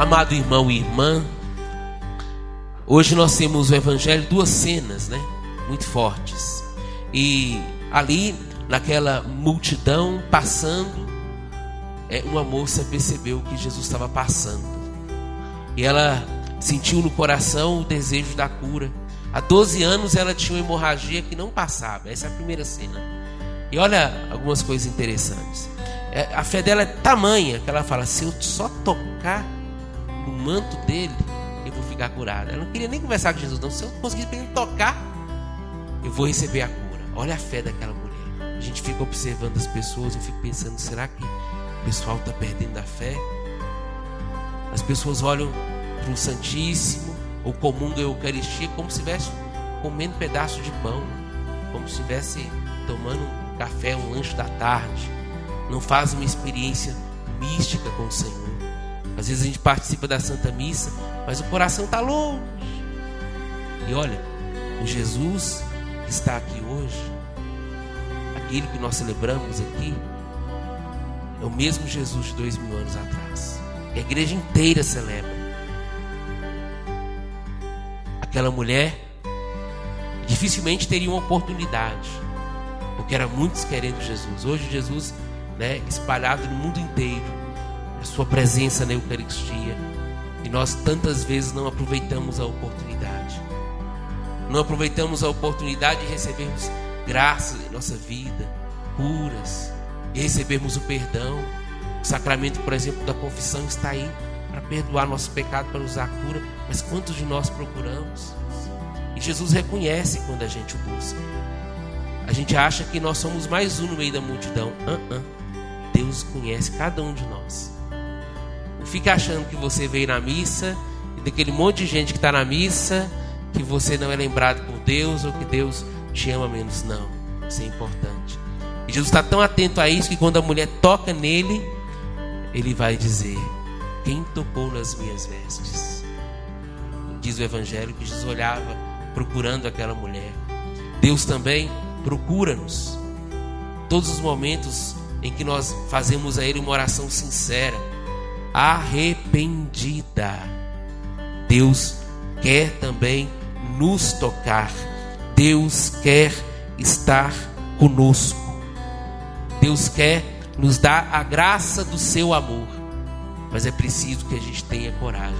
Amado irmão e irmã, hoje nós temos o Evangelho duas cenas, né? Muito fortes. E ali, naquela multidão passando, é, uma moça percebeu que Jesus estava passando. E ela sentiu no coração o desejo da cura. Há 12 anos ela tinha uma hemorragia que não passava. Essa é a primeira cena. E olha algumas coisas interessantes. É, a fé dela é tamanha que ela fala: se eu só tocar no manto dele, eu vou ficar curada. Ela não queria nem conversar com Jesus, não. Se eu conseguir tocar, eu vou receber a cura. Olha a fé daquela mulher. A gente fica observando as pessoas, eu fico pensando: será que o pessoal está perdendo a fé? As pessoas olham para o Santíssimo ou comungam a Eucaristia como se estivesse comendo um pedaço de pão, como se estivesse tomando um café, um lanche da tarde. Não faz uma experiência mística com o Senhor. Às vezes a gente participa da Santa Missa, mas o coração está longe. E olha, o Jesus que está aqui hoje, aquele que nós celebramos aqui, é o mesmo Jesus de dois mil anos atrás. E a igreja inteira celebra. Aquela mulher dificilmente teria uma oportunidade, porque era muitos querendo Jesus. Hoje Jesus, né, espalhado no mundo inteiro, a sua presença na Eucaristia. E nós tantas vezes não aproveitamos a oportunidade. Não aproveitamos a oportunidade de recebermos graças em nossa vida, curas, e recebermos o perdão. O sacramento, por exemplo, da confissão está aí para perdoar nosso pecado, para usar a cura. Mas quantos de nós procuramos? E Jesus reconhece quando a gente o busca. A gente acha que nós somos mais um no meio da multidão. Uh -uh. Deus conhece cada um de nós. Não fica achando que você veio na missa e daquele monte de gente que está na missa que você não é lembrado por Deus ou que Deus te ama menos. Não, isso é importante. E Jesus está tão atento a isso que quando a mulher toca nele, ele vai dizer: Quem tocou nas minhas vestes? Diz o Evangelho que Jesus olhava procurando aquela mulher. Deus também procura-nos. Todos os momentos em que nós fazemos a Ele uma oração sincera, arrependida. Deus quer também nos tocar. Deus quer estar conosco. Deus quer nos dar a graça do seu amor. Mas é preciso que a gente tenha coragem.